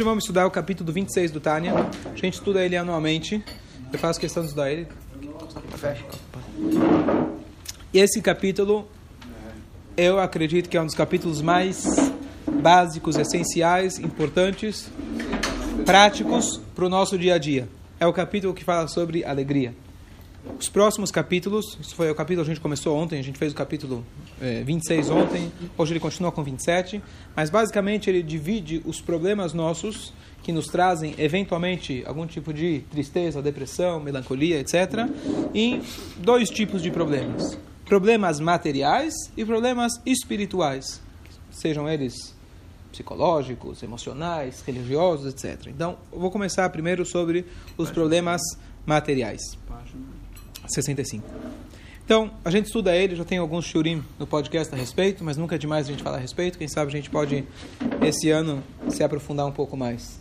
Hoje vamos estudar o capítulo 26 do Tânia. A gente estuda ele anualmente. Eu faço questão de estudar ele. E esse capítulo, eu acredito que é um dos capítulos mais básicos, essenciais, importantes, práticos para o nosso dia a dia. É o capítulo que fala sobre alegria. Os próximos capítulos, isso foi o capítulo que a gente começou ontem, a gente fez o capítulo é, 26 ontem, hoje ele continua com 27, mas basicamente ele divide os problemas nossos que nos trazem eventualmente algum tipo de tristeza, depressão, melancolia, etc., em dois tipos de problemas: problemas materiais e problemas espirituais, sejam eles psicológicos, emocionais, religiosos, etc. Então, eu vou começar primeiro sobre os problemas materiais. 65. Então, a gente estuda ele, já tem alguns shurim no podcast a respeito, mas nunca é demais a gente falar a respeito. Quem sabe a gente pode, esse ano, se aprofundar um pouco mais.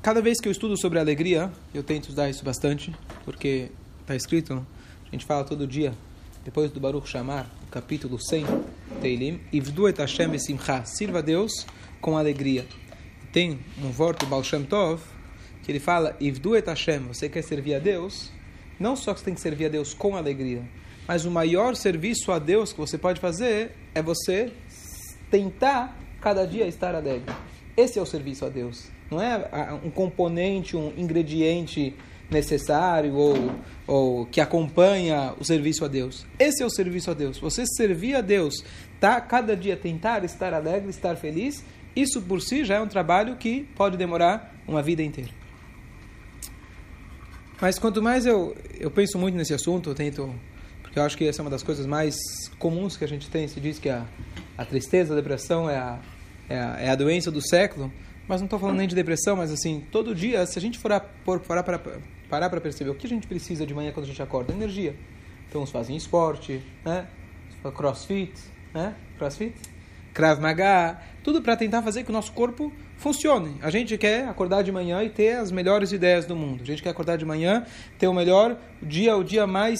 Cada vez que eu estudo sobre alegria, eu tento estudar isso bastante, porque está escrito, a gente fala todo dia, depois do Baruch Shamar, capítulo 100, Teilim, Ivdu Hashem besimcha, sirva a Deus com alegria. Tem um voto Baal Shem Tov, que ele fala, Ivdu et Hashem, você quer servir a Deus? Não só que você tem que servir a Deus com alegria, mas o maior serviço a Deus que você pode fazer é você tentar cada dia estar alegre. Esse é o serviço a Deus. Não é um componente, um ingrediente necessário ou, ou que acompanha o serviço a Deus. Esse é o serviço a Deus. Você servir a Deus, tá cada dia tentar estar alegre, estar feliz, isso por si já é um trabalho que pode demorar uma vida inteira. Mas quanto mais eu, eu penso muito nesse assunto, eu tento. Porque eu acho que essa é uma das coisas mais comuns que a gente tem. Se diz que a, a tristeza, a depressão é a, é a, é a doença do século. Mas não estou falando nem de depressão, mas assim, todo dia, se a gente for parar para parar para perceber o que a gente precisa de manhã quando a gente acorda, energia. Então, uns fazem esporte, né? crossfit, né? crossfit, Krav Maga, tudo para tentar fazer que o nosso corpo funcione. A gente quer acordar de manhã e ter as melhores ideias do mundo. A gente quer acordar de manhã, ter o melhor dia, o dia mais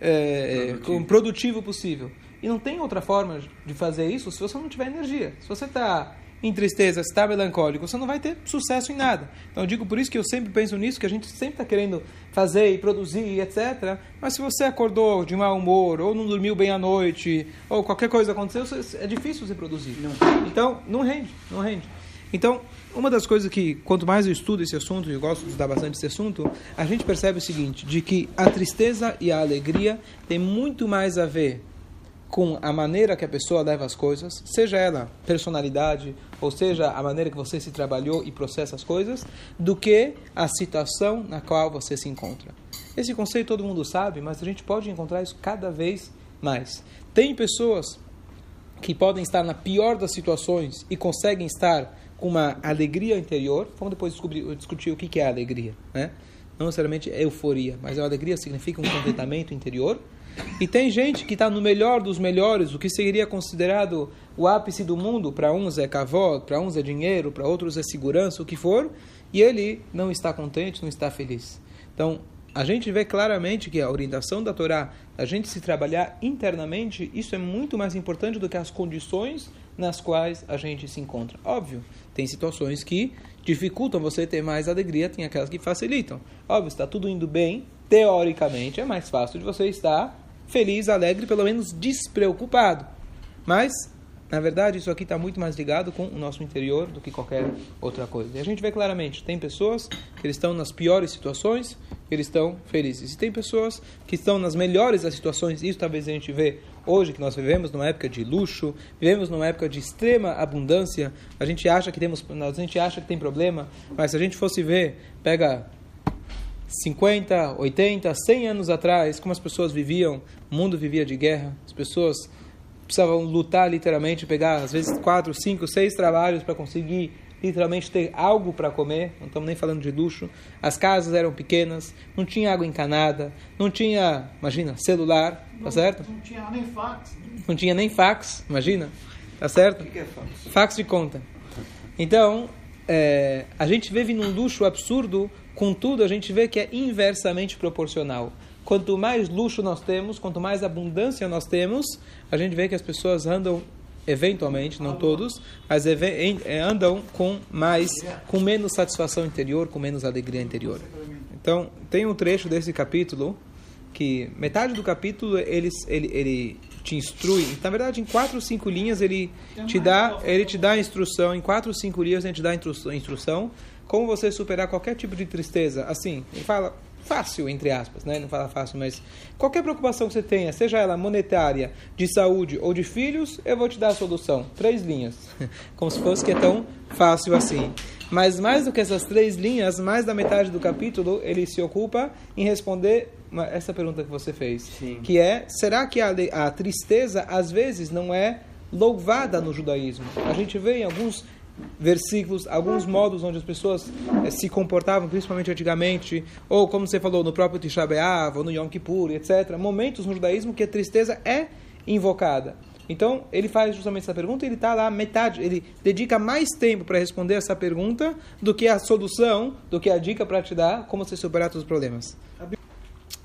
é, produtivo. produtivo possível. E não tem outra forma de fazer isso se você não tiver energia. Se você está em tristeza, se está melancólico, você não vai ter sucesso em nada. Então eu digo por isso que eu sempre penso nisso, que a gente sempre está querendo fazer e produzir, etc. Mas se você acordou de mau humor, ou não dormiu bem à noite, ou qualquer coisa aconteceu, é difícil você produzir. Não. Então não rende, não rende. Então, uma das coisas que, quanto mais eu estudo esse assunto, e gosto de estudar bastante esse assunto, a gente percebe o seguinte, de que a tristeza e a alegria têm muito mais a ver com a maneira que a pessoa leva as coisas, seja ela personalidade, ou seja a maneira que você se trabalhou e processa as coisas, do que a situação na qual você se encontra. Esse conceito todo mundo sabe, mas a gente pode encontrar isso cada vez mais. Tem pessoas que podem estar na pior das situações e conseguem estar com uma alegria interior. Vamos depois descobrir, discutir o que é alegria, né? Não necessariamente é euforia, mas a alegria significa um contentamento interior. E tem gente que está no melhor dos melhores, o que seria considerado o ápice do mundo. Para uns é cavó, para uns é dinheiro, para outros é segurança, o que for. E ele não está contente, não está feliz. Então, a gente vê claramente que a orientação da Torá, a gente se trabalhar internamente, isso é muito mais importante do que as condições nas quais a gente se encontra. Óbvio, tem situações que dificultam você ter mais alegria, tem aquelas que facilitam. Óbvio, está tudo indo bem, teoricamente é mais fácil de você estar feliz, alegre, pelo menos despreocupado. Mas, na verdade, isso aqui está muito mais ligado com o nosso interior do que qualquer outra coisa. E a gente vê claramente, tem pessoas que estão nas piores situações, eles estão felizes. E tem pessoas que estão nas melhores das situações, isso talvez a gente vê hoje, que nós vivemos numa época de luxo, vivemos numa época de extrema abundância, a gente acha que temos, a gente acha que tem problema, mas se a gente fosse ver, pega 50, 80, 100 anos atrás, como as pessoas viviam, o mundo vivia de guerra, as pessoas precisavam lutar literalmente, pegar às vezes 4, 5, 6 trabalhos para conseguir literalmente ter algo para comer, não estamos nem falando de luxo. As casas eram pequenas, não tinha água encanada, não tinha, imagina, celular, tá certo? Não tinha nem fax. Não tinha nem fax, imagina, tá certo? O que é fax? Fax de conta. Então, é, a gente vive num luxo absurdo Contudo, a gente vê que é inversamente proporcional. Quanto mais luxo nós temos, quanto mais abundância nós temos, a gente vê que as pessoas andam eventualmente, não todos, mas é, andam com mais, com menos satisfação interior, com menos alegria interior. Então, tem um trecho desse capítulo que metade do capítulo ele, ele, ele te instrui. Na verdade, em quatro ou cinco linhas ele te dá, ele te dá a instrução. Em quatro ou cinco linhas ele te dá a instrução como você superar qualquer tipo de tristeza. Assim, ele fala fácil, entre aspas, né? Não fala fácil, mas qualquer preocupação que você tenha, seja ela monetária, de saúde ou de filhos, eu vou te dar a solução. Três linhas. Como se fosse que é tão fácil assim. Mas mais do que essas três linhas, mais da metade do capítulo, ele se ocupa em responder essa pergunta que você fez. Sim. Que é, será que a, a tristeza, às vezes, não é louvada no judaísmo? A gente vê em alguns versículos, alguns modos onde as pessoas eh, se comportavam, principalmente antigamente, ou como você falou, no próprio Tisha B'Av, ou no Yom Kippur, etc. Momentos no judaísmo que a tristeza é invocada. Então, ele faz justamente essa pergunta ele está lá metade, ele dedica mais tempo para responder essa pergunta do que a solução, do que a dica para te dar como você superar todos os problemas.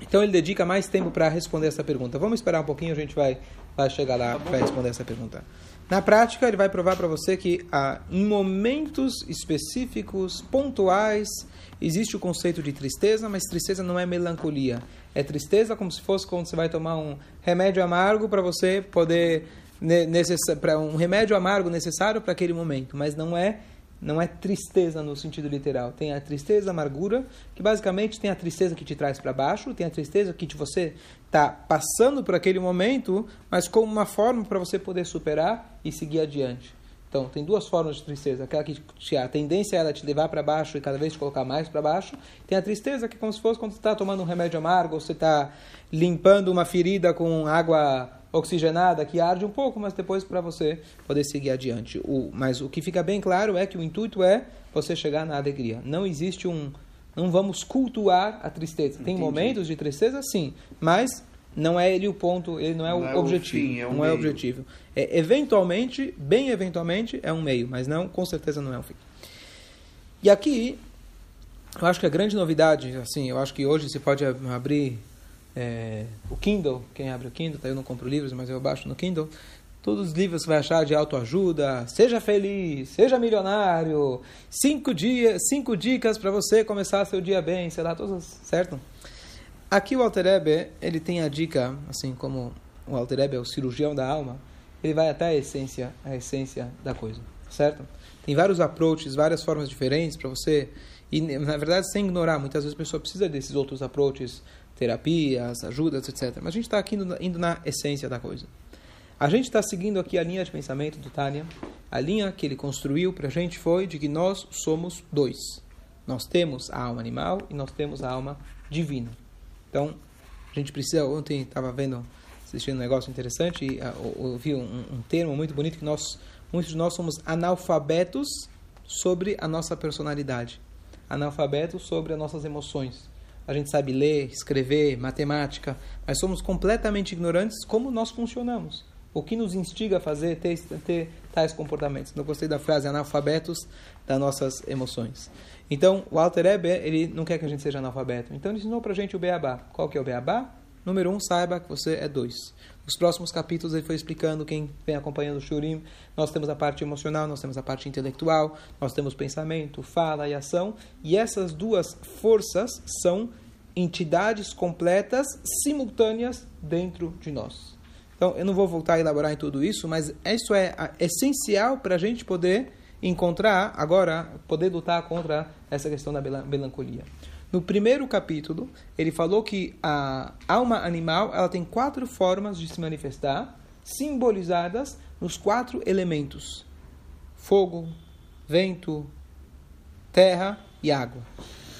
Então, ele dedica mais tempo para responder essa pergunta. Vamos esperar um pouquinho, a gente vai, vai chegar lá para responder essa pergunta. Na prática, ele vai provar para você que ah, em momentos específicos, pontuais, existe o conceito de tristeza, mas tristeza não é melancolia. É tristeza como se fosse quando você vai tomar um remédio amargo para você poder para um remédio amargo necessário para aquele momento, mas não é não é tristeza no sentido literal. Tem a tristeza, a amargura, que basicamente tem a tristeza que te traz para baixo, tem a tristeza que você está passando por aquele momento, mas como uma forma para você poder superar e seguir adiante. Então, tem duas formas de tristeza. Aquela que te, a tendência é ela te levar para baixo e cada vez te colocar mais para baixo. Tem a tristeza que é como se fosse quando você está tomando um remédio amargo, ou você está limpando uma ferida com água oxigenada que arde um pouco, mas depois para você poder seguir adiante. O, mas o que fica bem claro é que o intuito é você chegar na alegria. Não existe um. Não vamos cultuar a tristeza. Tem Entendi. momentos de tristeza, sim, mas não é ele o ponto, ele não é não o é objetivo. O fim, é um não meio. é o objetivo. É, eventualmente, bem eventualmente, é um meio, mas não, com certeza não é um fim. E aqui, eu acho que a grande novidade, assim, eu acho que hoje se pode abrir é, o Kindle, quem abre o Kindle, tá, eu não compro livros, mas eu baixo no Kindle, todos os livros você vai achar de autoajuda, seja feliz, seja milionário, cinco dias, cinco dicas para você começar seu dia bem, sei lá, todos, certo? Aqui o Alter Ebe, ele tem a dica, assim como o Alter Ebe é o cirurgião da alma, ele vai até a essência, a essência da coisa, certo? Tem vários approaches, várias formas diferentes para você, e na verdade sem ignorar, muitas vezes a pessoa precisa desses outros approaches, terapias, ajudas, etc. Mas a gente está aqui indo, indo, na essência da coisa. A gente está seguindo aqui a linha de pensamento do Tânia. A linha que ele construiu para a gente foi de que nós somos dois. Nós temos a alma animal e nós temos a alma divina. Então, a gente precisa. Ontem estava vendo, assistindo um negócio interessante e uh, ouvi um, um termo muito bonito que nós, muitos de nós somos analfabetos sobre a nossa personalidade, analfabetos sobre as nossas emoções a gente sabe ler, escrever, matemática, mas somos completamente ignorantes como nós funcionamos. O que nos instiga a fazer ter, ter tais comportamentos. Não gostei da frase analfabetos das nossas emoções. Então, o Alter Ebe, ele não quer que a gente seja analfabeto. Então, ele ensinou para a gente o Beabá. Qual que é o Beabá? Número um, saiba que você é dois. Nos próximos capítulos ele foi explicando, quem vem acompanhando o Shurim, nós temos a parte emocional, nós temos a parte intelectual, nós temos pensamento, fala e ação, e essas duas forças são entidades completas, simultâneas dentro de nós. Então, eu não vou voltar a elaborar em tudo isso, mas isso é essencial para a gente poder encontrar, agora, poder lutar contra essa questão da melancolia. No primeiro capítulo, ele falou que a alma animal ela tem quatro formas de se manifestar, simbolizadas nos quatro elementos: fogo, vento, terra e água.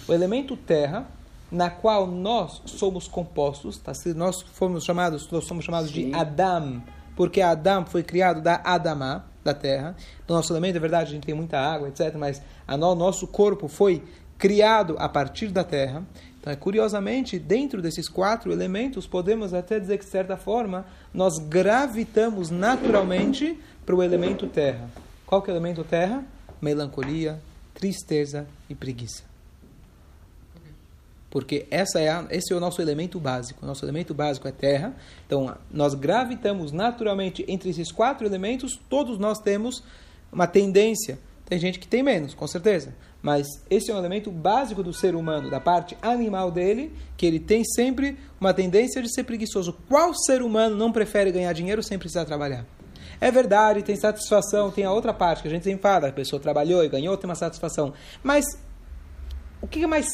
O elemento terra, na qual nós somos compostos, tá? se nós formos chamados, nós somos chamados Sim. de Adam, porque Adam foi criado da Adama, da terra. No nosso elemento, é verdade, a gente tem muita água, etc., mas o no, nosso corpo foi criado a partir da terra. Então, curiosamente, dentro desses quatro elementos, podemos até dizer que, de certa forma, nós gravitamos naturalmente para o elemento terra. Qual que é o elemento terra? Melancolia, tristeza e preguiça. Porque essa é a, esse é o nosso elemento básico. O nosso elemento básico é terra. Então, nós gravitamos naturalmente entre esses quatro elementos. Todos nós temos uma tendência. Tem gente que tem menos, com certeza. Mas esse é um elemento básico do ser humano, da parte animal dele, que ele tem sempre uma tendência de ser preguiçoso. Qual ser humano não prefere ganhar dinheiro sem precisar trabalhar? É verdade, tem satisfação, tem a outra parte que a gente sempre fala, a pessoa trabalhou e ganhou, tem uma satisfação. Mas o que é mais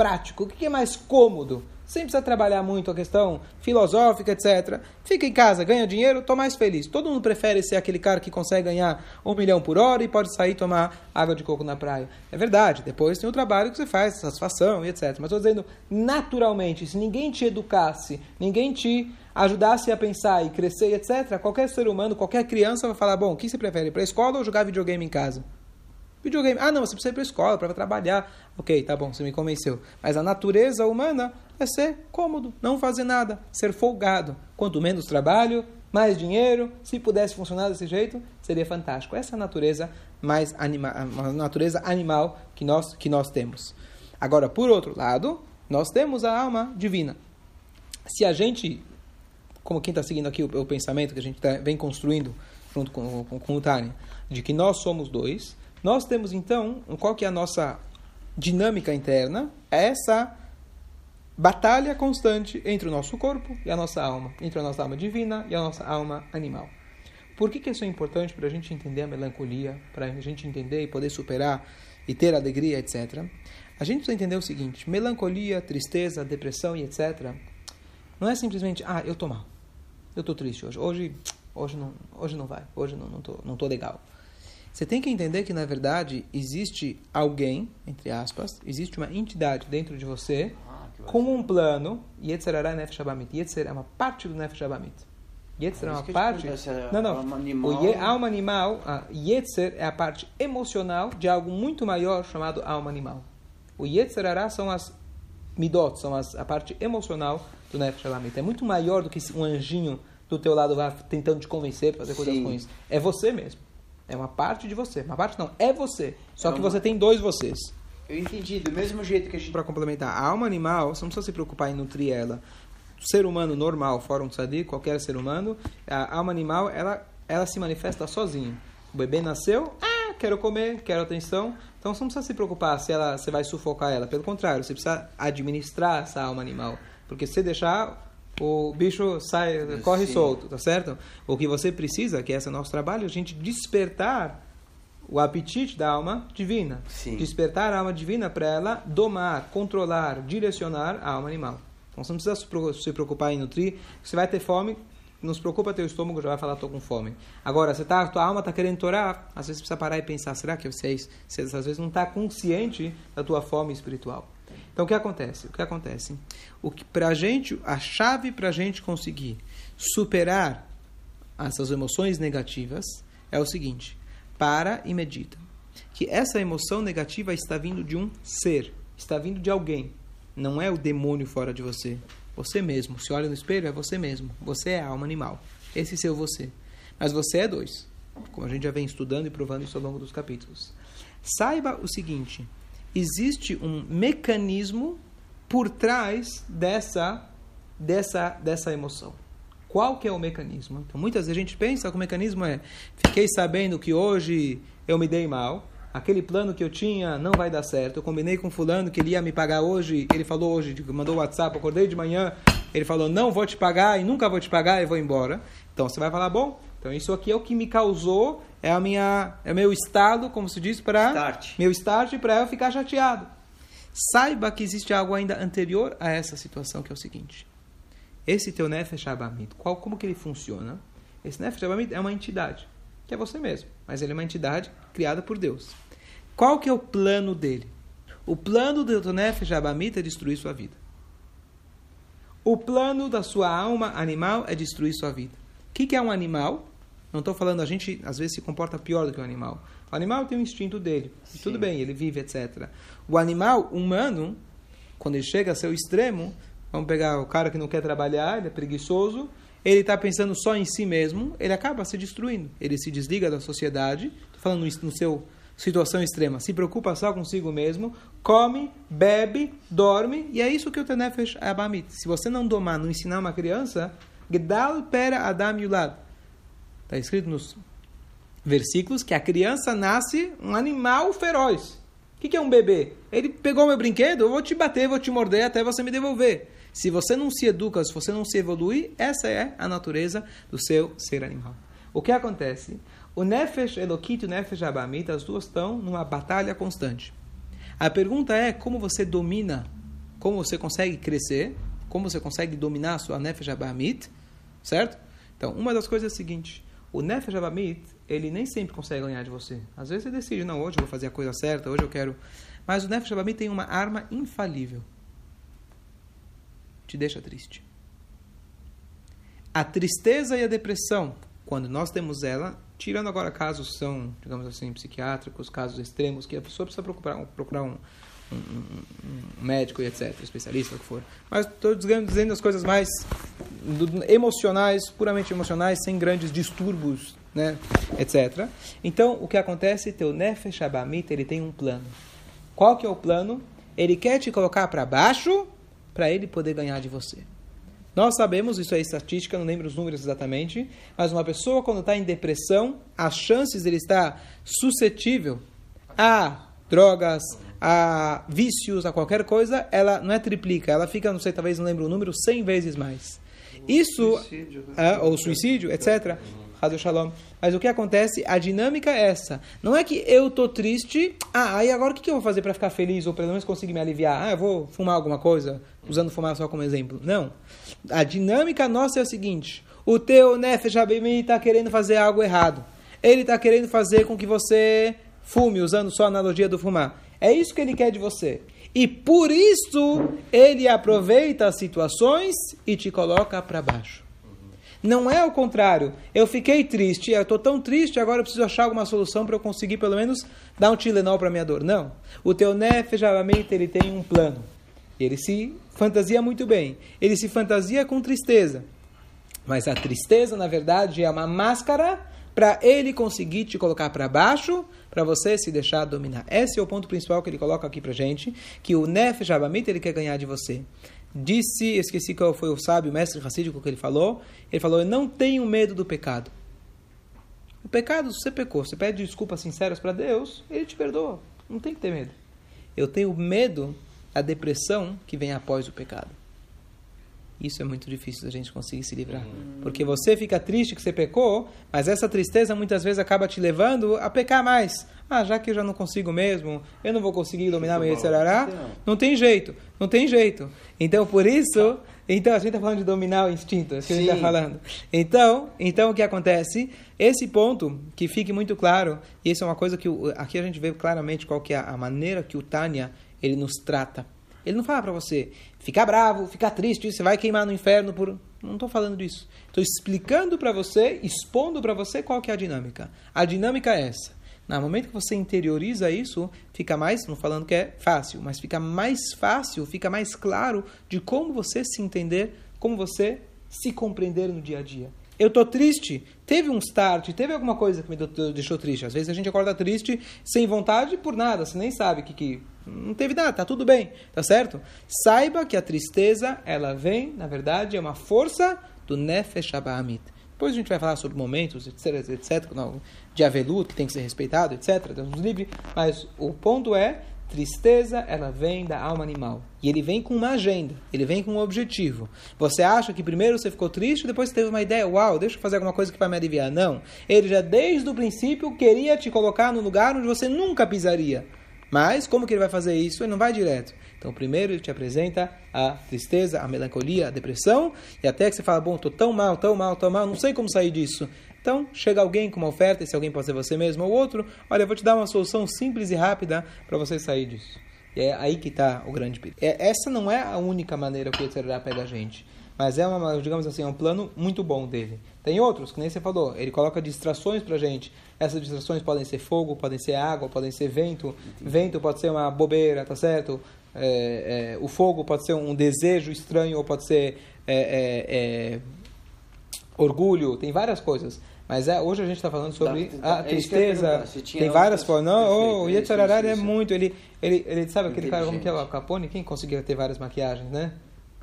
prático, o que é mais cômodo? sem precisar trabalhar muito a questão filosófica, etc. Fica em casa, ganha dinheiro, estou mais feliz. Todo mundo prefere ser aquele cara que consegue ganhar um milhão por hora e pode sair tomar água de coco na praia. É verdade. Depois tem o trabalho que você faz, satisfação e etc. Mas estou dizendo, naturalmente, se ninguém te educasse, ninguém te ajudasse a pensar e crescer, etc., qualquer ser humano, qualquer criança vai falar, bom, o que você prefere, para a escola ou jogar videogame em casa? Videogame. Ah, não, você precisa ir para a escola para trabalhar. Ok, tá bom, você me convenceu. Mas a natureza humana é ser cômodo, não fazer nada, ser folgado. Quanto menos trabalho, mais dinheiro. Se pudesse funcionar desse jeito, seria fantástico. Essa é a natureza mais anima a natureza animal que nós que nós temos. Agora, por outro lado, nós temos a alma divina. Se a gente, como quem está seguindo aqui o, o, pensamento que a gente tá, vem construindo junto com, com, com o Tânia, de que nós somos dois, nós temos então, qual que é a nossa dinâmica interna? É essa batalha constante entre o nosso corpo e a nossa alma, entre a nossa alma divina e a nossa alma animal. Por que, que isso é importante para a gente entender a melancolia, para a gente entender e poder superar e ter alegria, etc. A gente precisa entender o seguinte: melancolia, tristeza, depressão e etc. Não é simplesmente, ah, eu tô mal, eu tô triste hoje, hoje, hoje não, hoje não vai, hoje não, não tô, não tô legal. Você tem que entender que, na verdade, existe alguém, entre aspas, existe uma entidade dentro de você ah, com um plano. Yetzer Ara Nefesh Abamit. Yetzer é uma parte do Nefesh Abamit. Yetzer é uma parte. Não, não. Alma animal. O ye, alma animal, a Yetzer é a parte emocional de algo muito maior chamado alma animal. O Yetzer Ara são as midot, são as, a parte emocional do Nefesh Abamit. É muito maior do que um anjinho do teu lado vai tentando te convencer para fazer Sim. coisas ruins. É você mesmo. É uma parte de você. Uma parte não, é você. Só é que você tem dois vocês. Eu entendi, do mesmo jeito que a gente. Para complementar, a alma animal, você não precisa se preocupar em nutrir ela. O ser humano normal, fora um tzadik, qualquer ser humano, a alma animal, ela, ela se manifesta sozinha. O bebê nasceu, ah, quero comer, quero atenção. Então você não precisa se preocupar se ela, você vai sufocar ela. Pelo contrário, você precisa administrar essa alma animal. Porque se deixar, o bicho sai, corre Sim. solto, tá certo? O que você precisa, que esse é o nosso trabalho, é a gente despertar o apetite da alma divina. Sim. Despertar a alma divina para ela domar, controlar, direcionar a alma animal. Então você não precisa se preocupar em nutrir. Você vai ter fome, não se preocupa, teu estômago já vai falar, estou com fome. Agora, você tá, tua alma está querendo torar, às vezes precisa parar e pensar, será que você, você às vezes não está consciente da tua fome espiritual? Então o que acontece? O que acontece? O que para a gente, a chave para a gente conseguir superar essas emoções negativas é o seguinte: para e medita. Que essa emoção negativa está vindo de um ser, está vindo de alguém. Não é o demônio fora de você. Você mesmo. Se olha no espelho, é você mesmo. Você é a alma animal. Esse seu você. Mas você é dois. Como a gente já vem estudando e provando isso ao longo dos capítulos. Saiba o seguinte: existe um mecanismo por trás dessa, dessa, dessa emoção. Qual que é o mecanismo? Então, muitas vezes a gente pensa que o mecanismo é fiquei sabendo que hoje eu me dei mal, aquele plano que eu tinha não vai dar certo, eu combinei com fulano que ele ia me pagar hoje, ele falou hoje, mandou o WhatsApp, acordei de manhã, ele falou, não vou te pagar e nunca vou te pagar e vou embora. Então, você vai falar, bom, então isso aqui é o que me causou é a minha é meu estado, como se diz, para start. meu start para eu ficar chateado. Saiba que existe algo ainda anterior a essa situação que é o seguinte: esse teu nefesh abamid, qual como que ele funciona? Esse nefesh abamid é uma entidade, que é você mesmo, mas ele é uma entidade criada por Deus. Qual que é o plano dele? O plano do teu nefesh abamid é destruir sua vida. O plano da sua alma animal é destruir sua vida. O que, que é um animal? Não estou falando, a gente às vezes se comporta pior do que o animal. O animal tem o instinto dele. Tudo bem, ele vive, etc. O animal humano, quando ele chega a seu extremo, vamos pegar o cara que não quer trabalhar, ele é preguiçoso, ele está pensando só em si mesmo, ele acaba se destruindo. Ele se desliga da sociedade. Estou falando isso no seu situação extrema. Se preocupa só consigo mesmo, come, bebe, dorme, e é isso que o Tenefesh Abamit. Se você não domar, não ensinar uma criança, Gdal pera Adam Yulad. Está escrito nos versículos que a criança nasce um animal feroz. O que, que é um bebê? Ele pegou meu brinquedo, eu vou te bater, vou te morder até você me devolver. Se você não se educa, se você não se evolui, essa é a natureza do seu ser animal. O que acontece? O Nefesh Elokit e o Nefesh Abamit, as duas estão numa batalha constante. A pergunta é como você domina, como você consegue crescer, como você consegue dominar a sua Nefesh Abamit, certo? Então, uma das coisas é a seguinte, o Nefesh Abamit, ele nem sempre consegue ganhar de você. Às vezes você decide, não, hoje eu vou fazer a coisa certa, hoje eu quero... Mas o Nefesh Abamit tem uma arma infalível. Te deixa triste. A tristeza e a depressão, quando nós temos ela, tirando agora casos são, digamos assim, psiquiátricos, casos extremos, que a pessoa precisa procurar, procurar um, um, um, médico e etc., especialista, o que for. Mas estou dizendo, as coisas mais emocionais, puramente emocionais, sem grandes distúrbios, né, etc. Então, o que acontece? Teu Nefesh Abamit, ele tem um plano. Qual que é o plano? Ele quer te colocar para baixo para ele poder ganhar de você. Nós sabemos, isso é estatística, não lembro os números exatamente, mas uma pessoa quando está em depressão, as chances dele estar suscetível a drogas, a vícios, a qualquer coisa, ela não é triplica, ela fica, não sei, talvez não lembro o número, 100 vezes mais. Isso, suicídio, né? é, ou suicídio, etc. Hazel Shalom. Mas o que acontece, a dinâmica é essa. Não é que eu tô triste, ah, aí agora o que eu vou fazer para ficar feliz ou pelo menos conseguir me aliviar? Ah, eu vou fumar alguma coisa, usando fumar só como exemplo. Não. A dinâmica nossa é a seguinte: o teu Nefesh Abimi está querendo fazer algo errado. Ele está querendo fazer com que você fume, usando só a analogia do fumar. É isso que ele quer de você. E por isso ele aproveita as situações e te coloca para baixo. Não é o contrário. Eu fiquei triste, eu estou tão triste, agora eu preciso achar alguma solução para eu conseguir pelo menos dar um Tilenol para minha dor. Não. O teu Nefesh ele tem um plano. Ele se fantasia muito bem. Ele se fantasia com tristeza. Mas a tristeza, na verdade, é uma máscara para ele conseguir te colocar para baixo, para você se deixar dominar. Esse é o ponto principal que ele coloca aqui para gente, que o Nefesh ele quer ganhar de você. Disse, esqueci qual foi o sábio, o mestre racídico que ele falou. Ele falou: Eu não tenho medo do pecado. O pecado, se você pecou, você pede desculpas sinceras para Deus, ele te perdoa. Não tem que ter medo. Eu tenho medo da depressão que vem após o pecado. Isso é muito difícil da gente conseguir se livrar. Porque você fica triste que você pecou, mas essa tristeza muitas vezes acaba te levando a pecar mais. Ah, já que eu já não consigo mesmo, eu não vou conseguir dominar meu Yetzirará, não tem jeito, não tem jeito. Então, por isso, então a gente está falando de dominar o instinto, é isso que Sim. a gente está falando. Então, então, o que acontece? Esse ponto, que fique muito claro, e isso é uma coisa que aqui a gente vê claramente qual que é a maneira que o Tânia, ele nos trata. Ele não fala para você ficar bravo, ficar triste, você vai queimar no inferno por... Não estou falando disso. Estou explicando para você, expondo para você qual que é a dinâmica. A dinâmica é essa. No momento que você interioriza isso, fica mais, não falando que é fácil, mas fica mais fácil, fica mais claro de como você se entender, como você se compreender no dia a dia. Eu estou triste, teve um start, teve alguma coisa que me deixou triste. Às vezes a gente acorda triste sem vontade por nada, você nem sabe que, que não teve nada, tá tudo bem, tá certo? Saiba que a tristeza, ela vem, na verdade, é uma força do Nefesh Abahamit. Depois a gente vai falar sobre momentos, etc, etc, de aveluto, que tem que ser respeitado, etc. Deus nos livre. Mas o ponto é, tristeza, ela vem da alma animal. E ele vem com uma agenda, ele vem com um objetivo. Você acha que primeiro você ficou triste, depois teve uma ideia, uau, deixa eu fazer alguma coisa que vai me aliviar. Não. Ele já desde o princípio queria te colocar no lugar onde você nunca pisaria. Mas como que ele vai fazer isso? Ele não vai direto. Então, primeiro ele te apresenta a tristeza, a melancolia, a depressão, e até que você fala, bom, estou tão mal, tão mal, tão mal, não sei como sair disso. Então, chega alguém com uma oferta, e se alguém pode ser você mesmo ou outro, olha, eu vou te dar uma solução simples e rápida para você sair disso. E é aí que está o grande perigo. É, essa não é a única maneira que o Yetzirah pega a gente. Mas é, uma, digamos assim, é um plano muito bom dele. Tem outros, que nem você falou. Ele coloca distrações para gente. Essas distrações podem ser fogo, podem ser água, podem ser vento. Vento pode ser uma bobeira, tá certo? É, é, o fogo pode ser um desejo estranho ou pode ser é, é, é, orgulho, tem várias coisas. Mas é, hoje a gente está falando sobre Tá, a é tristeza. Tem várias formas. Não, o isso, é muito. Ele, ele, ele sabe aquele cara como que é o. Capone? Quem conseguia ter várias maquiagens, né?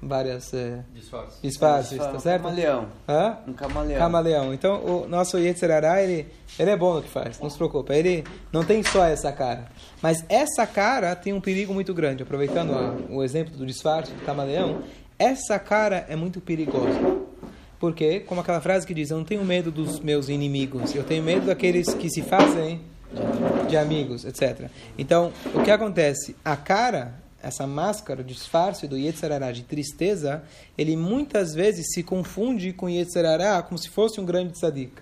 Várias eh, Disfarce. disfarces, tá Um certo? camaleão. Hã? Um camaleão. Camaleão. Então, o nosso Yetzer Hara, ele, ele é bom no que faz, não se preocupe. Ele não tem só essa cara. Mas essa cara tem um perigo muito grande. Aproveitando a- o exemplo do disfarce do camaleão, essa cara é muito perigosa. Porque, como aquela frase que diz, eu não tenho medo dos meus inimigos, eu tenho medo daqueles que se fazem de amigos, etc. Então, o que acontece? A cara, essa máscara, o disfarce do Yetzer Hara de tristeza, ele muitas vezes se confunde com Yetzer Hara como se fosse um grande tzadik.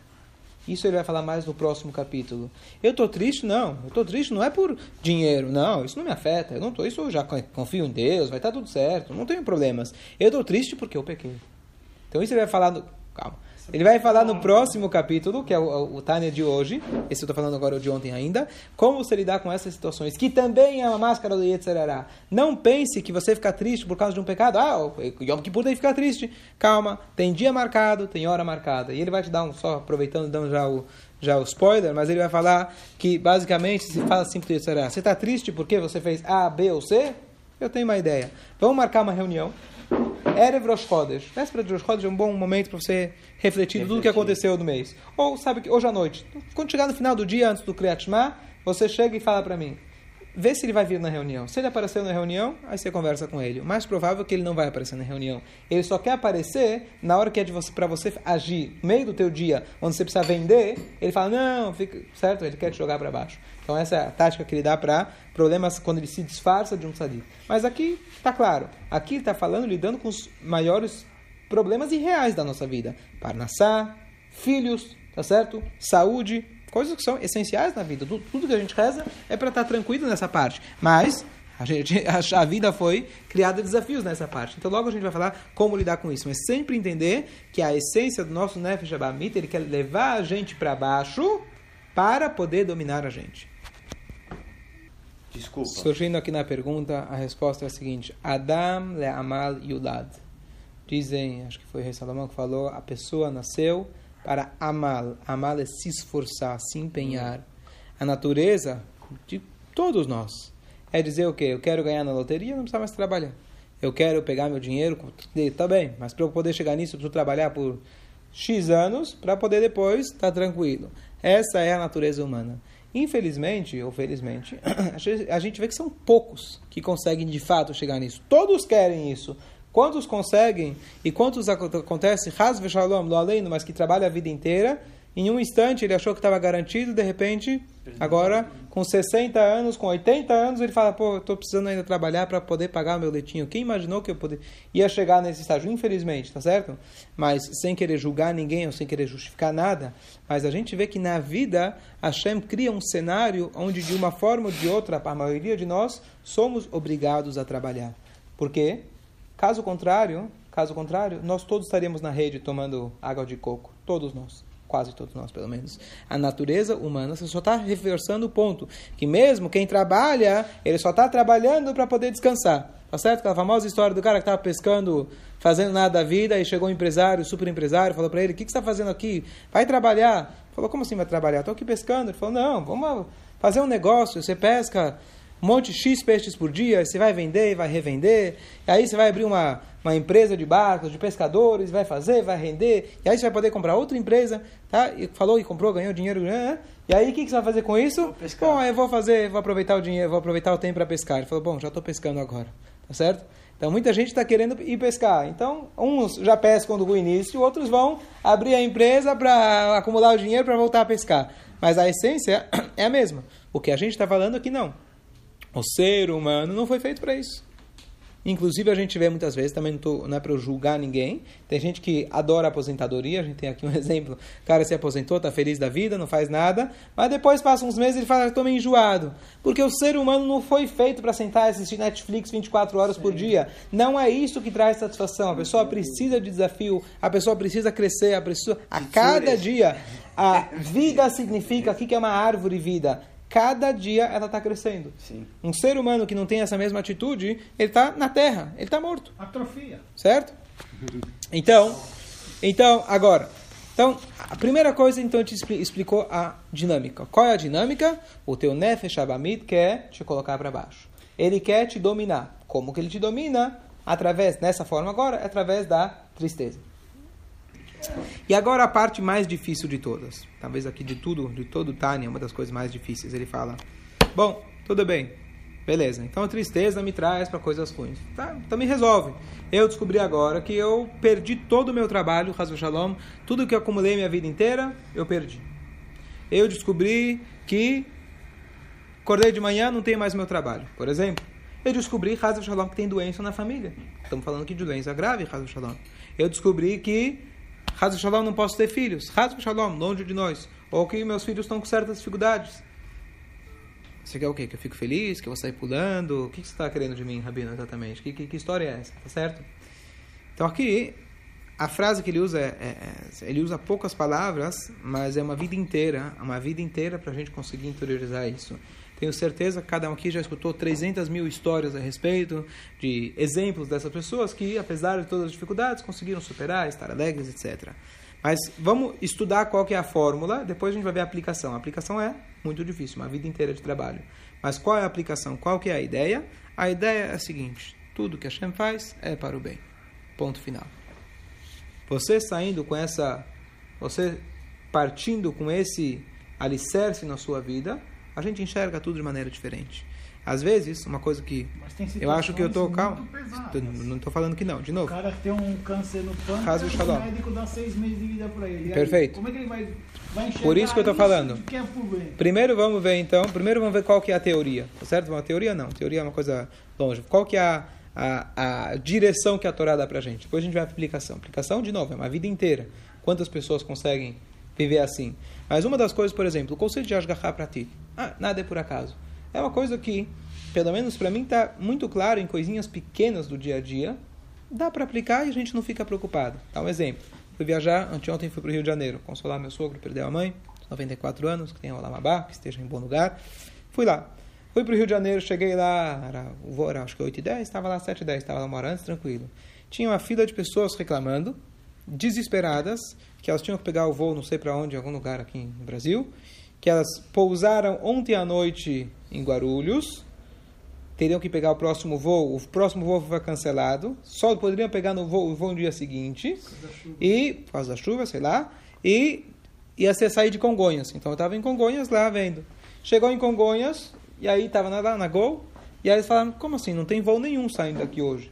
Isso ele vai falar mais no próximo capítulo. Eu estou triste? Não. Eu estou triste não é por dinheiro. Não, isso não me afeta. Eu não tô, isso eu já confio em Deus, vai estar tudo certo. Não tenho problemas. Eu estou triste porque eu pequei. Então isso ele vai falar no... Calma. Ele vai falar no próximo capítulo, que é o, o Tânia de hoje. Esse eu estou falando agora de ontem ainda. Como você lidar com essas situações, que também é uma máscara do Yetzer Hara. Não pense que você ficar triste por causa de um pecado. Ah, Yom Kippur tem que ficar triste. Calma, tem dia marcado, tem hora marcada. E ele vai te dar um, só aproveitando, dando já o, já o spoiler, mas ele vai falar que basicamente se fala assim para o Yetzer Hara. Você está triste porque você fez A, B ou C? Eu tenho uma ideia. Vamos marcar uma reunião. Erev Rosh Chodesh. Véspera de Rosh Chodesh é um bom momento para você refletir tudo o que aconteceu no mês. Ou, sabe, que hoje à noite. Quando chegar no final do dia, antes do Kriyat Shema, você chega e fala para mim. Vê se ele vai vir na reunião. Se ele apareceu na reunião, aí você conversa com ele. O mais provável é que ele não vai aparecer na reunião. Ele só quer aparecer na hora que é para você agir, no meio do teu dia, onde você precisa vender. Ele fala, não, fica certo, ele quer te jogar para baixo. Então essa é a tática que ele dá para problemas quando ele se disfarça de um tzadik. Mas aqui está claro. Aqui está falando, lidando com os maiores problemas irreais da nossa vida. Parnassá, filhos, tá certo? Saúde, coisas que são essenciais na vida. Tudo, que a gente reza é para estar tranquilo nessa parte. Mas a, gente, a, vida foi criada de desafios nessa parte. Então logo a gente vai falar como lidar com isso. Mas sempre entender que a essência do nosso Nefesh Abamit, ele quer levar a gente para baixo para poder dominar a gente. Desculpa. Surgindo aqui na pergunta, a resposta é a seguinte: Adam le'amal yulad. Dizem, acho que foi o rei Salomão que falou, a pessoa nasceu para amal. Amal é se esforçar, se empenhar. A natureza de todos nós é dizer o quê? Eu quero ganhar na loteria, não precisa mais trabalhar. Eu quero pegar meu dinheiro, tá bem, mas para eu poder chegar nisso, eu preciso trabalhar por X anos para poder depois estar tranquilo. Essa é a natureza humana. Infelizmente, ou felizmente, a gente- vê que são poucos que conseguem de fato chegar nisso. Todos querem isso. Quantos conseguem e quantos aco- acontece, Hasve Shalom, lo além, mas que trabalha a vida inteira, em um instante ele achou que estava garantido, de repente, agora, com 60 anos, com 80 anos, ele fala, pô, estou precisando ainda trabalhar para poder pagar meu leitinho. Quem imaginou que eu poder... ia chegar nesse estágio? Infelizmente, tá certo? Mas sem querer julgar ninguém ou sem querer justificar nada, mas a gente vê que na vida, Hashem cria um cenário onde, de uma forma ou de outra, a maioria de nós, somos obrigados a trabalhar. Por quê? Caso contrário, caso contrário, nós todos estaríamos na rede tomando água de coco. Todos nós. Quase todos nós, pelo menos. A natureza humana, você só está reforçando o ponto. Que mesmo quem trabalha, ele só está trabalhando para poder descansar. Tá certo? Aquela famosa história do cara que estava pescando, fazendo nada da vida, e chegou um empresário, super empresário, falou para ele, o que, que você está fazendo aqui? Vai trabalhar. Ele falou, como assim vai trabalhar? Estou aqui pescando. Ele falou, não, vamos fazer um negócio. Você pesca um monte de X peixes por dia, você vai vender e vai revender, e aí você vai abrir uma, uma empresa de barcos, de pescadores, vai fazer, vai render, e aí você vai poder comprar outra empresa, tá? E falou e comprou, ganhou dinheiro, né? E aí o que, que você vai fazer com isso? pescar. Bom, eu vou fazer, vou aproveitar o dinheiro, vou aproveitar o tempo para pescar. Ele falou, bom, já estou pescando agora, tá certo? Então muita gente está querendo ir pescar. Então uns já pescam do início, outros vão abrir a empresa para acumular o dinheiro para voltar a pescar. Mas a essência é a mesma. O que a gente está falando aqui não. O ser humano não foi feito para isso. Inclusive, a gente vê muitas vezes, também não, tô, não é para eu julgar ninguém, tem gente que adora a aposentadoria, a gente tem aqui um exemplo, o cara se aposentou, está feliz da vida, não faz nada, mas depois passa uns meses e ele fala, estou meio enjoado. Porque o ser humano não foi feito para sentar e assistir Netflix 24 horas por dia. Não é isso que traz satisfação. A pessoa precisa de desafio, a pessoa precisa crescer, a pessoa, a cada dia, a vida significa, o que é uma árvore vida? Cada dia ela está crescendo. Sim. Um ser humano que não tem essa mesma atitude, ele está na terra, ele está morto, Atrofia. certo? Então, então agora, Então, a primeira coisa, então, te explicou a dinâmica. Qual é a dinâmica? O teu Nefesh Abamid quer te colocar para baixo. Ele quer te dominar. Como que ele te domina? Através, nessa forma agora, é através da tristeza. E agora a parte mais difícil de todas. Talvez aqui de tudo, de todo Tânia, uma das coisas mais difíceis. Ele fala, bom, tudo bem, beleza. Então a tristeza me traz para coisas ruins. Tá, então me resolve. Eu descobri agora que eu perdi todo o meu trabalho, Hazu Shalom, tudo que eu acumulei minha vida inteira, eu perdi. Eu descobri que acordei de manhã, não tenho mais meu trabalho, por exemplo. Eu descobri, Hazu Shalom, que tem doença na família. Estamos falando aqui de doença grave, Hazu Shalom. Eu descobri que Hazu Shalom não posso ter filhos. Hazu Shalom, longe de nós. Ou que meus filhos estão com certas dificuldades. Você quer o quê? Que eu fico feliz? Que eu vou sair pulando? O que você está querendo de mim, Rabino, exatamente? Que, que, que, história é essa? Tá certo? Então aqui, a frase que ele usa é, é, é ele usa poucas palavras, mas é uma vida inteira, uma vida inteira para a gente conseguir interiorizar isso. Tenho certeza que cada um aqui já escutou 300 mil histórias a respeito de exemplos dessas pessoas que, apesar de todas as dificuldades, conseguiram superar, estar alegres, etc. Mas vamos estudar qual que é a fórmula, depois a gente vai ver a aplicação. A aplicação é muito difícil, uma vida inteira de trabalho. Mas qual é a aplicação? Qual que é a ideia? A ideia é a seguinte: tudo que a Hashem faz é para o bem. Ponto final. Você saindo com essa, você partindo com esse alicerce na sua vida, a gente enxerga tudo de maneira diferente. Às vezes, uma coisa que eu acho que eu tô calmo, não estou falando que não, de novo. O cara tem um câncer no pâncreas, o médico dá seis meses de vida para ele. Perfeito. Aí, como é que ele vai, vai enxergar Por isso que eu estou falando. É primeiro vamos ver então, primeiro vamos ver qual que é a teoria, tá certo? Uma teoria não, teoria é uma coisa longe. Qual que é a, a, a direção que a Torá dá para gente? Depois a gente vai a aplicação. Aplicação, de novo, é uma vida inteira. Quantas pessoas conseguem viver assim? Mas uma das coisas, por exemplo, o conceito de Ashgahá para ti. Ah, nada é por acaso. É uma coisa que, pelo menos para mim, está muito claro em coisinhas pequenas do dia a dia. Dá para aplicar e a gente não fica preocupado. Dá um exemplo. Fui viajar, anteontem fui para o Rio de Janeiro, consolar meu sogro, perdeu a mãe, 94 anos, que tem o Lamabá, que esteja em bom lugar. Fui lá. Fui para o Rio de Janeiro, cheguei lá, era, era acho que 8 e 10, estava lá 7 e 10, estava lá uma hora antes, tranquilo. Tinha uma fila de pessoas reclamando, desesperadas, que elas tinham que pegar o voo não sei para onde, em algum lugar aqui no Brasil, que elas pousaram ontem à noite em Guarulhos, teriam que pegar o próximo voo, o próximo voo foi cancelado, só poderiam pegar no voo, o voo no dia seguinte, e, por causa da chuva, sei lá, e ia ser sair de Congonhas. Então eu estava em Congonhas lá vendo. Chegou em Congonhas, e aí estava lá na Gol, e aí eles falaram, como assim, não tem voo nenhum saindo daqui hoje?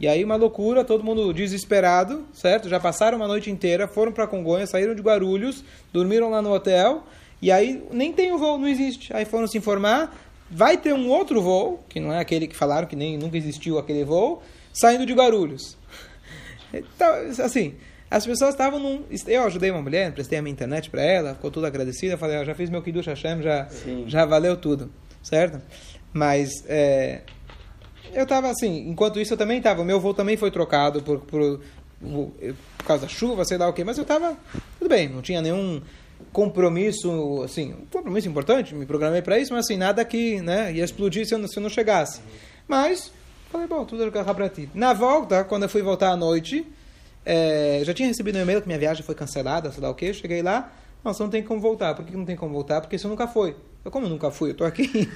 E aí uma loucura, todo mundo desesperado, certo? Já passaram uma noite inteira, foram para Congonhas, saíram de Guarulhos, dormiram lá no hotel, e aí nem tem o voo, não existe. Aí foram se informar, vai ter um outro voo, que não é aquele que falaram que nem nunca existiu aquele voo, saindo de Guarulhos. Então, assim, as pessoas estavam num. Eu ajudei uma mulher, prestei a minha internet para ela, ficou tudo agradecida. Falei, ah, já fiz meu Kiddush Hashem, já, já valeu tudo, certo? Mas é, eu estava assim, enquanto isso eu também estava. Meu voo também foi trocado por, por, por, causa da chuva, sei lá o quê, mas eu estava. Tudo bem, não tinha nenhum compromisso, assim, um compromisso importante, me programei para isso, mas assim, nada que né, ia explodir se eu, se eu não chegasse. Mas, falei, bom, tudo era para ti. Na volta, quando eu fui voltar à noite, é, já tinha recebido um e-mail que minha viagem foi cancelada, sei lá o quê, cheguei lá, não, você não tem como voltar. Por que não tem como voltar? Porque você nunca foi. Eu, como eu nunca fui? Eu tô aqui.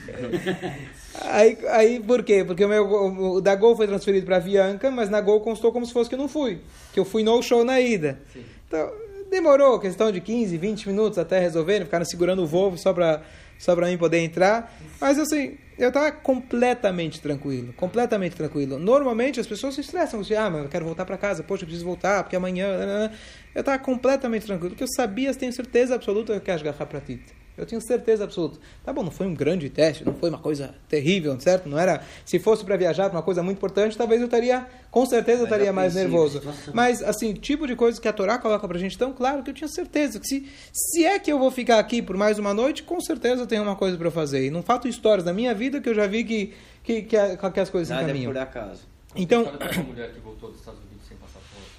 aí, aí, por quê? Porque o meu o, o da Gol foi transferido para Avianca, mas na Gol constou como se fosse que eu não fui. Que eu fui no show na ida. Sim. Então, Demorou questão de 15, 20 minutos até resolverem, ficaram segurando o voo só para só mim poder entrar. Mas assim, eu estava completamente tranquilo, completamente tranquilo. Normalmente as pessoas se estressam, assim, ah, mas eu quero voltar para casa, poxa, eu preciso voltar, porque amanhã... Eu estava completamente tranquilo, porque eu sabia, tenho certeza absoluta que eu quero agarrar para ti. Eu tinha certeza absoluta. Tá bom, não foi um grande teste, não foi uma coisa terrível, certo? Não era. Se fosse para viajar para uma coisa muito importante, talvez eu estaria, com certeza, eu estaria mais nervoso. Mas, assim, tipo de coisa que a Torá coloca para a gente tão claro que eu tinha certeza que se, se é que eu vou ficar aqui por mais uma noite, com certeza tem uma coisa para fazer. E não fato histórias da minha vida que eu já vi que, que, que, que as coisas Nada se encaminham. É por acaso. Então. Uma mulher que voltou dos Estados Unidos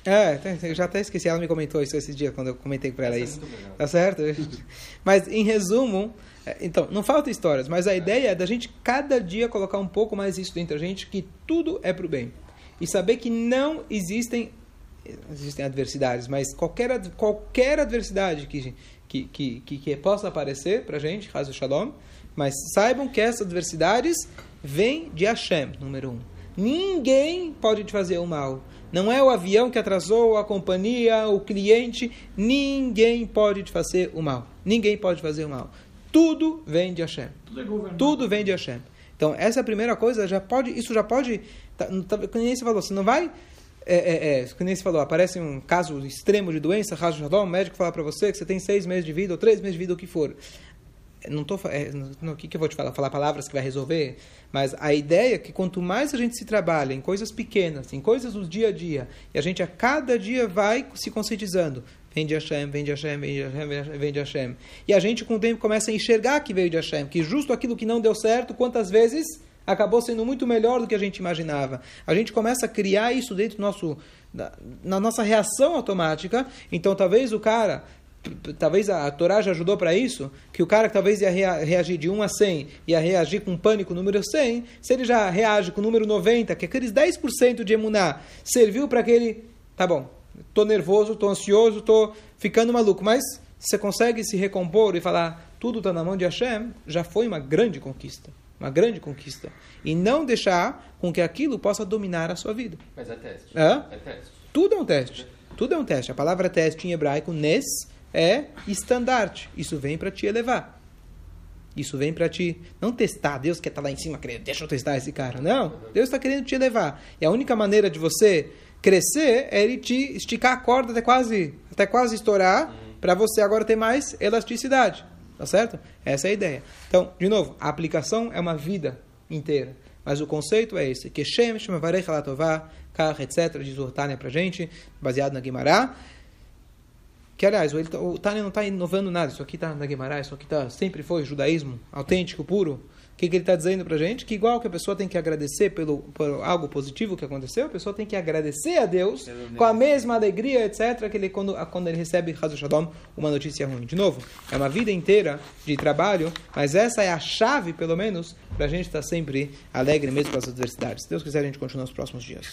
é, eu já até esqueci, ela me comentou isso esse dia, quando eu comentei para ela isso. Tá certo? Mas, em resumo, é, então, não falta histórias, mas a ideia é da gente cada dia colocar um pouco mais isso dentro da gente, que tudo é para o bem. E saber que não existem existem adversidades, mas qualquer, qualquer adversidade que, que, que, que, que possa aparecer para a gente, Hazu Shalom, mas saibam que essas adversidades vêm de Hashem, número um. Ninguém pode te fazer o mal. Não é o avião que atrasou, a companhia, o cliente. Ninguém pode te fazer o mal. Ninguém pode fazer o mal. Tudo vem de Hashem. Tudo, é Tudo vem de Hashem. Então, essa é a primeira coisa. Já pode, isso já pode. Tá, tá, nem você falou, você não vai. É, é, é, nem você falou, aparece um caso extremo de doença, o médico fala para você que você tem seis meses de vida ou três meses de vida, o que for não tô é, no que que eu vou te falar? Falar palavras que vai resolver? Mas a ideia é que quanto mais a gente se trabalha em coisas pequenas em coisas do dia a dia e a gente a cada dia vai se conscientizando vem de Hashem vem de Hashem vem de Hashem vem de Hashem. E a gente com o tempo começa a enxergar que veio de Hashem que justo aquilo que não deu certo quantas vezes acabou sendo muito melhor do que a gente imaginava. A gente começa a criar isso dentro do nosso na nossa reação automática. Então talvez o cara talvez a, Torá já ajudou para isso, que o cara que talvez ia reagir de 1 a 100, ia reagir com pânico número 100, se ele já reage com o número 90, que aqueles 10% de emuná serviu para aquele, tá bom, tô nervoso, tô ansioso, tô ficando maluco, mas você consegue se recompor e falar, tudo está na mão de Hashem, já foi uma grande conquista. Uma grande conquista. E não deixar com que aquilo possa dominar a sua vida. Mas é teste. É? É teste. Tudo é um teste. Tudo é um teste. A palavra teste em hebraico, nes, é estandarte. Isso vem para te elevar. Isso vem para te não testar. Deus quer estar tá lá em cima, querendo, deixa eu testar esse cara. Não. Deus está querendo te elevar. E a única maneira de você crescer é ele te esticar a corda até quase, até quase estourar, para você agora ter mais elasticidade. Tá certo? Essa é a ideia. Então, de novo, a aplicação é uma vida inteira. Mas o conceito é esse. Que Shem, Shem, Varech, Latová, Kach, etc. Diz o Tânia pra gente, baseado na Guimará. Que, aliás, o, tá, o Tânia não está inovando nada. Isso aqui está na Guimarães, isso aqui tá, sempre foi judaísmo autêntico, puro. O que, que ele está dizendo para a gente? Que igual que a pessoa tem que agradecer pelo, por algo positivo que aconteceu, a pessoa tem que agradecer a Deus com a mesma alegria, etc., que ele, quando, quando ele recebe, Shalom, uma notícia ruim. De novo, é uma vida inteira de trabalho, mas essa é a chave, pelo menos, para a gente estar tá sempre alegre mesmo com as adversidades. Se Deus quiser, a gente continua nos próximos dias.